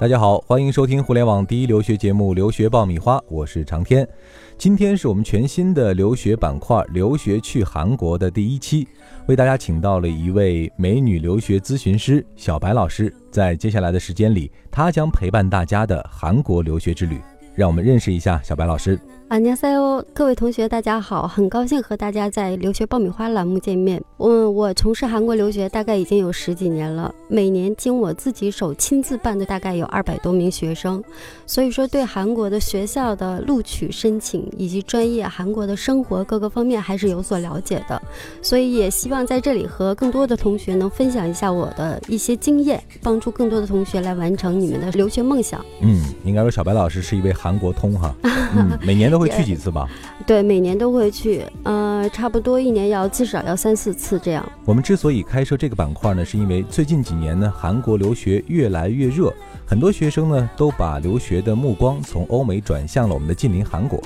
大家好，欢迎收听互联网第一留学节目《留学爆米花》，我是长天。今天是我们全新的留学板块“留学去韩国”的第一期，为大家请到了一位美女留学咨询师小白老师。在接下来的时间里，她将陪伴大家的韩国留学之旅。让我们认识一下小白老师。啊，尼塞欧，各位同学，大家好，很高兴和大家在留学爆米花栏目见面。嗯，我从事韩国留学大概已经有十几年了，每年经我自己手亲自办的大概有二百多名学生，所以说对韩国的学校的录取申请以及专业、韩国的生活各个方面还是有所了解的，所以也希望在这里和更多的同学能分享一下我的一些经验，帮助更多的同学来完成你们的留学梦想。嗯，应该说小白老师是一位韩国通哈，嗯，每年都。会去几次吧？对，每年都会去，呃，差不多一年要至少要三四次这样。我们之所以开设这个板块呢，是因为最近几年呢，韩国留学越来越热，很多学生呢都把留学的目光从欧美转向了我们的近邻韩国。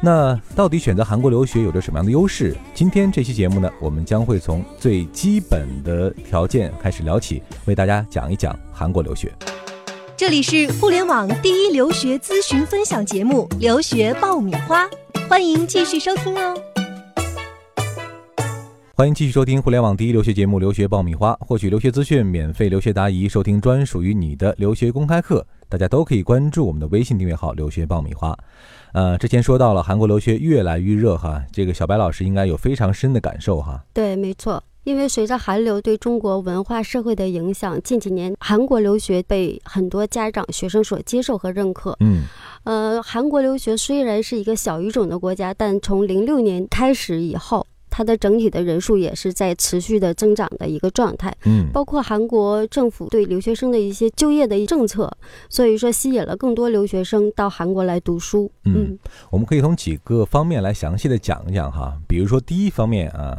那到底选择韩国留学有着什么样的优势？今天这期节目呢，我们将会从最基本的条件开始聊起，为大家讲一讲韩国留学。这里是互联网第一留学咨询分享节目《留学爆米花》，欢迎继续收听哦。欢迎继续收听互联网第一留学节目《留学爆米花》，获取留学资讯、免费留学答疑、收听专属于你的留学公开课，大家都可以关注我们的微信订阅号“留学爆米花”。呃，之前说到了韩国留学越来越热哈，这个小白老师应该有非常深的感受哈。对，没错。因为随着韩流对中国文化社会的影响，近几年韩国留学被很多家长、学生所接受和认可。嗯，呃，韩国留学虽然是一个小语种的国家，但从零六年开始以后，它的整体的人数也是在持续的增长的一个状态。嗯，包括韩国政府对留学生的一些就业的政策，所以说吸引了更多留学生到韩国来读书。嗯，我们可以从几个方面来详细的讲一讲哈，比如说第一方面啊。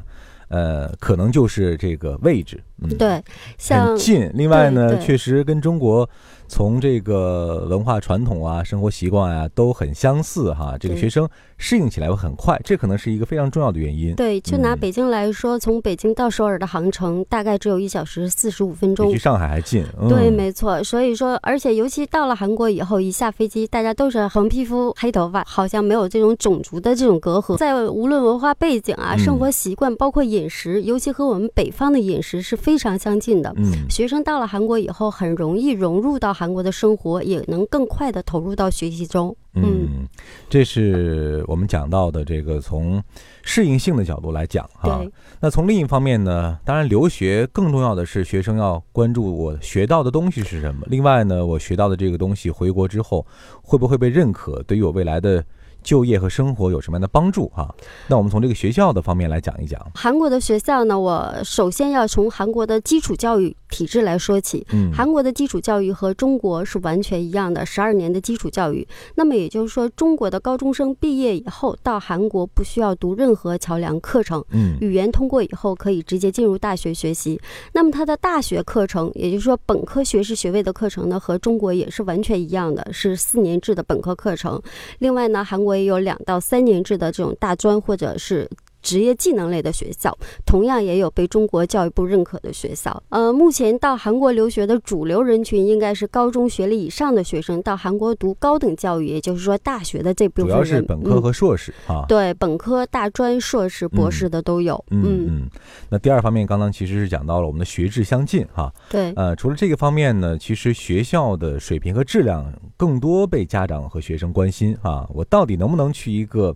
呃，可能就是这个位置，嗯，对，很近。另外呢，确实跟中国。从这个文化传统啊、生活习惯啊都很相似哈，这个学生适应起来会很快，这可能是一个非常重要的原因。对，就拿北京来说，从北京到首尔的航程大概只有一小时四十五分钟，比上海还近。对，没错。所以说，而且尤其到了韩国以后，一下飞机，大家都是红皮肤、黑头发，好像没有这种种族的这种隔阂。在无论文化背景啊、生活习惯，包括饮食，尤其和我们北方的饮食是非常相近的。嗯，学生到了韩国以后，很容易融入到。韩国的生活也能更快的投入到学习中。嗯，这是我们讲到的这个从适应性的角度来讲哈。那从另一方面呢，当然留学更重要的是学生要关注我学到的东西是什么。另外呢，我学到的这个东西回国之后会不会被认可，对于我未来的。就业和生活有什么样的帮助啊？那我们从这个学校的方面来讲一讲。韩国的学校呢，我首先要从韩国的基础教育体制来说起。嗯，韩国的基础教育和中国是完全一样的，十二年的基础教育。那么也就是说，中国的高中生毕业以后到韩国不需要读任何桥梁课程。嗯，语言通过以后可以直接进入大学学习。那么他的大学课程，也就是说本科学士学位的课程呢，和中国也是完全一样的，是四年制的本科课程。另外呢，韩国。也有两到三年制的这种大专或者是。职业技能类的学校，同样也有被中国教育部认可的学校。呃，目前到韩国留学的主流人群应该是高中学历以上的学生，到韩国读高等教育，也就是说大学的这部分人，主要是本科和硕士啊。对，本科、大专、硕士、博士的都有。嗯嗯。那第二方面，刚刚其实是讲到了我们的学制相近哈。对。呃，除了这个方面呢，其实学校的水平和质量更多被家长和学生关心啊。我到底能不能去一个？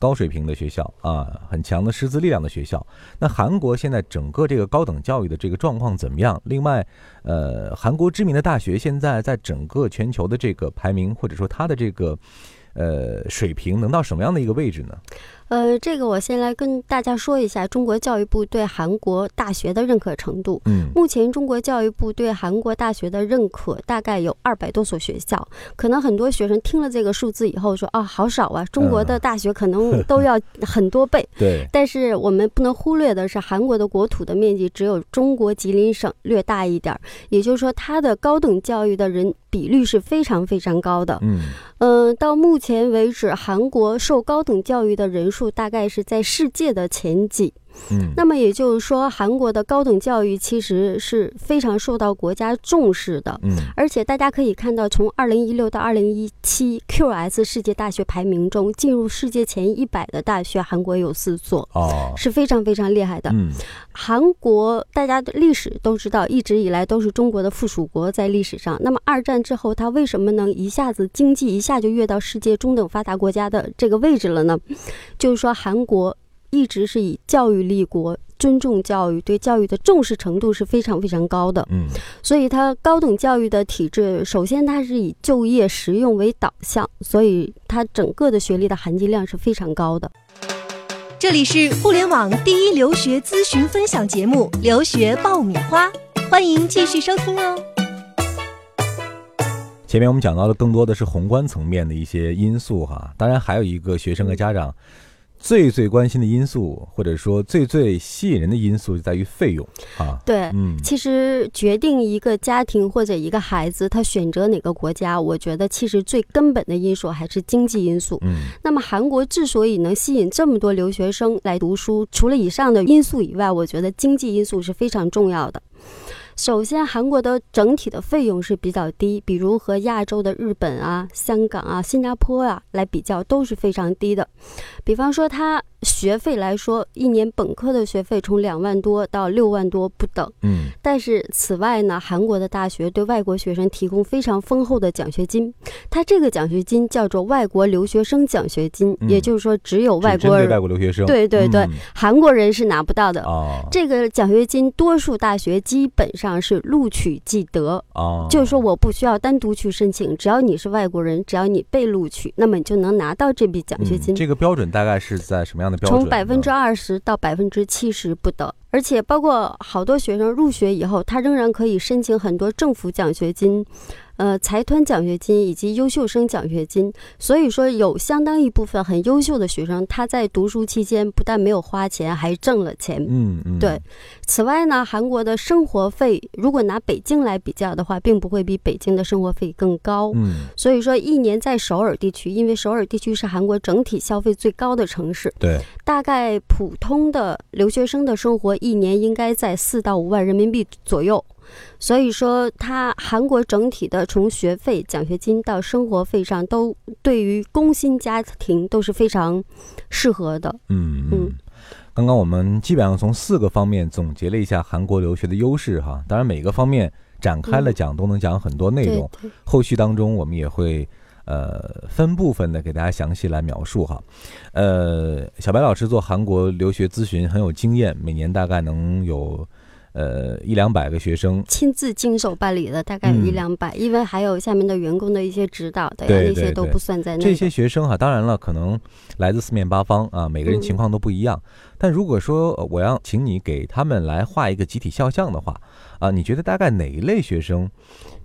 高水平的学校啊，很强的师资力量的学校。那韩国现在整个这个高等教育的这个状况怎么样？另外，呃，韩国知名的大学现在在整个全球的这个排名，或者说它的这个呃水平，能到什么样的一个位置呢？呃，这个我先来跟大家说一下中国教育部对韩国大学的认可程度。嗯，目前中国教育部对韩国大学的认可大概有二百多所学校。可能很多学生听了这个数字以后说啊，好少啊！中国的大学可能 都要很多倍。对。但是我们不能忽略的是，韩国的国土的面积只有中国吉林省略大一点儿，也就是说，它的高等教育的人比率是非常非常高的。嗯。嗯，到目前为止，韩国受高等教育的人数。大概是在世界的前几。嗯，那么也就是说，韩国的高等教育其实是非常受到国家重视的。嗯而且大家可以看到，从二零一六到二零一七 QS 世界大学排名中，进入世界前一百的大学，韩国有四所，哦，是非常非常厉害的。嗯韩国大家的历史都知道，一直以来都是中国的附属国，在历史上。那么二战之后，它为什么能一下子经济一下就跃到世界中等发达国家的这个位置了呢？就是说，韩国一直是以教育立国。尊重教育，对教育的重视程度是非常非常高的，嗯所以它高等教育的体制，首先它是以就业实用为导向，所以它整个的学历的含金量是非常高的。这里是互联网第一留学咨询分享节目《留学爆米花》，欢迎继续收听哦。前面我们讲到的更多的是宏观层面的一些因素哈，当然还有一个学生和家长最最关心的因素，或者说最最吸引人的因素就在于费用啊。对，嗯其实决定一个家庭或者一个孩子他选择哪个国家，我觉得其实最根本的因素还是经济因素。嗯那么韩国之所以能吸引这么多留学生来读书，除了以上的因素以外，我觉得经济因素是非常重要的。首先，韩国的整体的费用是比较低，比如和亚洲的日本啊、香港啊、新加坡啊来比较都是非常低的。比方说，它学费来说，一年本科的学费从两万多到六万多不等。嗯但是此外呢，韩国的大学对外国学生提供非常丰厚的奖学金，它这个奖学金叫做外国留学生奖学金，嗯也就是说只有外国人、外国留学生，对对对嗯韩国人是拿不到的。哦这个奖学金，多数大学基本上是录取即得，哦，就是说我不需要单独去申请，只要你是外国人，只要你被录取，那么你就能拿到这笔奖学金。嗯这个标准大概是在什么样的标准？从百分之二十到百分之七十不等，而且包括好多学生入学以后，他仍然可以申请很多政府奖学金。呃，财团奖学金以及优秀生奖学金，所以说有相当一部分很优秀的学生，他在读书期间不但没有花钱，还挣了钱。嗯嗯对，此外呢，韩国的生活费如果拿北京来比较的话，并不会比北京的生活费更高。嗯所以说，一年在首尔地区，因为首尔地区是韩国整体消费最高的城市，对大概普通的留学生的生活一年应该在四到五万人民币左右。所以说，它韩国整体的从学费、奖学金到生活费上，都对于工薪家庭都是非常适合的。嗯嗯嗯。刚刚我们基本上从四个方面总结了一下韩国留学的优势哈，当然每个方面展开了讲都能讲很多内对容，对，后续当中我们也会呃分部分的给大家详细来描述哈。呃，小白老师做韩国留学咨询很有经验，每年大概能有呃一两百个学生。亲自经手办理的大概有一嗯两百，因为还有下面的员工的一些指导的呀，对那些都不算在内。这些学生哈，当然了，可能来自四面八方啊，每个人嗯情况都不一样。但如果说呃我要请你给他们来画一个集体肖像的话，啊，你觉得大概哪一类学生，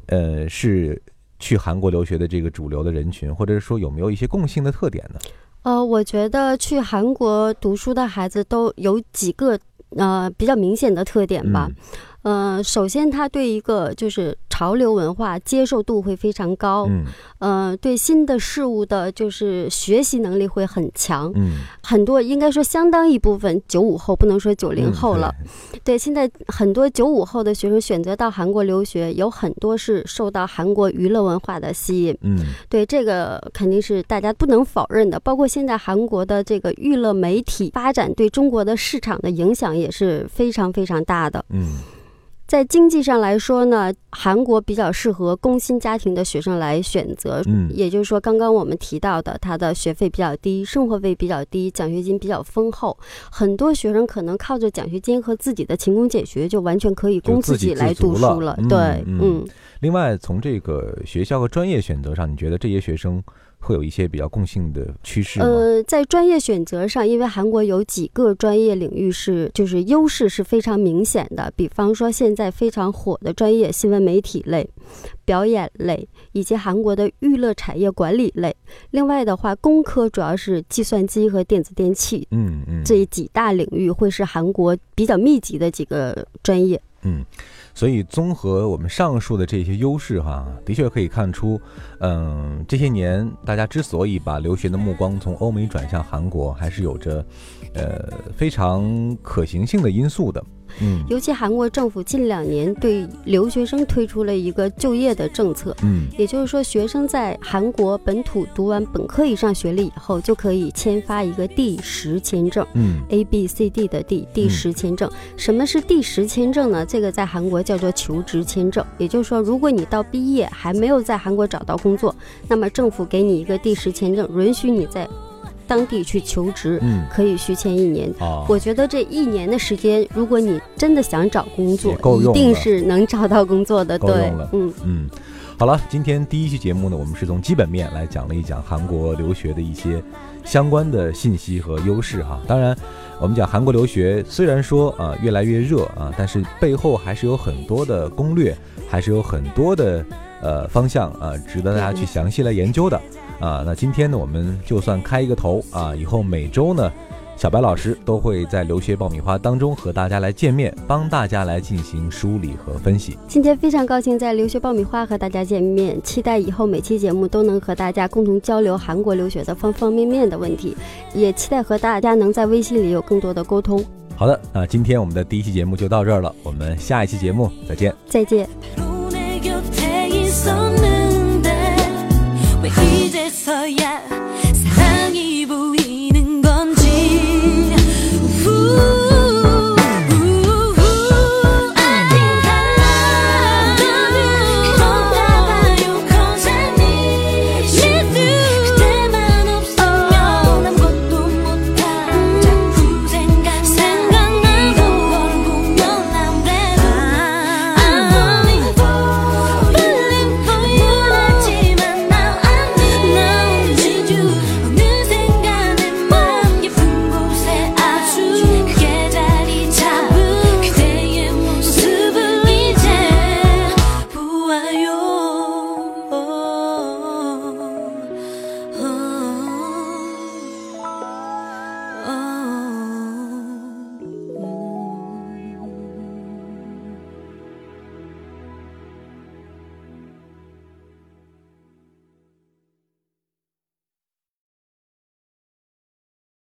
呃，是去韩国留学的这个主流的人群，或者是说有没有一些共性的特点呢？呃，我觉得去韩国读书的孩子都有几个呃比较明显的特点吧。呃，首先他对一个就是潮流文化接受度会非常高，嗯呃，对新的事物的就是学习能力会很强。嗯，很多应该说相当一部分九五后，不能说九零后了。对，现在很多九五后的学生选择到韩国留学，有很多是受到韩国娱乐文化的吸引。嗯对，这个肯定是大家不能否认的。包括现在韩国的这个娱乐媒体发展对中国的市场的影响也是非常非常大的。嗯在经济上来说呢，韩国比较适合工薪家庭的学生来选择。嗯也就是说，刚刚我们提到的，他的学费比较低，生活费比较低，奖学金比较丰厚。很多学生可能靠着奖学金和自己的勤工俭学，就完全可以供自己来读书了嗯对，嗯嗯另外，从这个学校和专业选择上，你觉得这些学生会有一些比较共性的趋势？呃，在专业选择上，因为韩国有几个专业领域是就是优势是非常明显的，比方说现在非常火的专业新闻媒体类、表演类，以及韩国的娱乐产业管理类。另外的话，工科主要是计算机和电子电器嗯嗯，这几大领域会是韩国比较密集的几个专业。嗯，所以综合我们上述的这些优势哈，的确可以看出，嗯，这些年大家之所以把留学的目光从欧美转向韩国，还是有着，呃，非常可行性的因素的。嗯，尤其韩国政府近两年对留学生推出了一个就业的政策，嗯，也就是说，学生在韩国本土读完本科以上学历以后，就可以签发一个第十签证，嗯，A B C D 的 D 第十签证。什么是第十签证呢？这个在韩国叫做求职签证，也就是说，如果你到毕业还没有在韩国找到工作，那么政府给你一个第十签证，允许你在。当地去求职，嗯，可以续签一年。哦，我觉得这一年的时间，如果你真的想找工作，够用一定是能找到工作的。对，嗯嗯。好了，今天第一期节目呢，我们是从基本面来讲了一讲韩国留学的一些相关的信息和优势哈。当然，我们讲韩国留学虽然说啊越来越热啊，但是背后还是有很多的攻略，还是有很多的呃方向啊，值得大家去详细来研究的。啊，那今天呢，我们就算开一个头啊，以后每周呢，小白老师都会在留学爆米花当中和大家来见面，帮大家来进行梳理和分析。今天非常高兴在留学爆米花和大家见面，期待以后每期节目都能和大家共同交流韩国留学的方方面面的问题，也期待和大家能在微信里有更多的沟通。好的，那今天我们的第一期节目就到这儿了，我们下一期节目再见。再见。 없었는데 왜 이제서야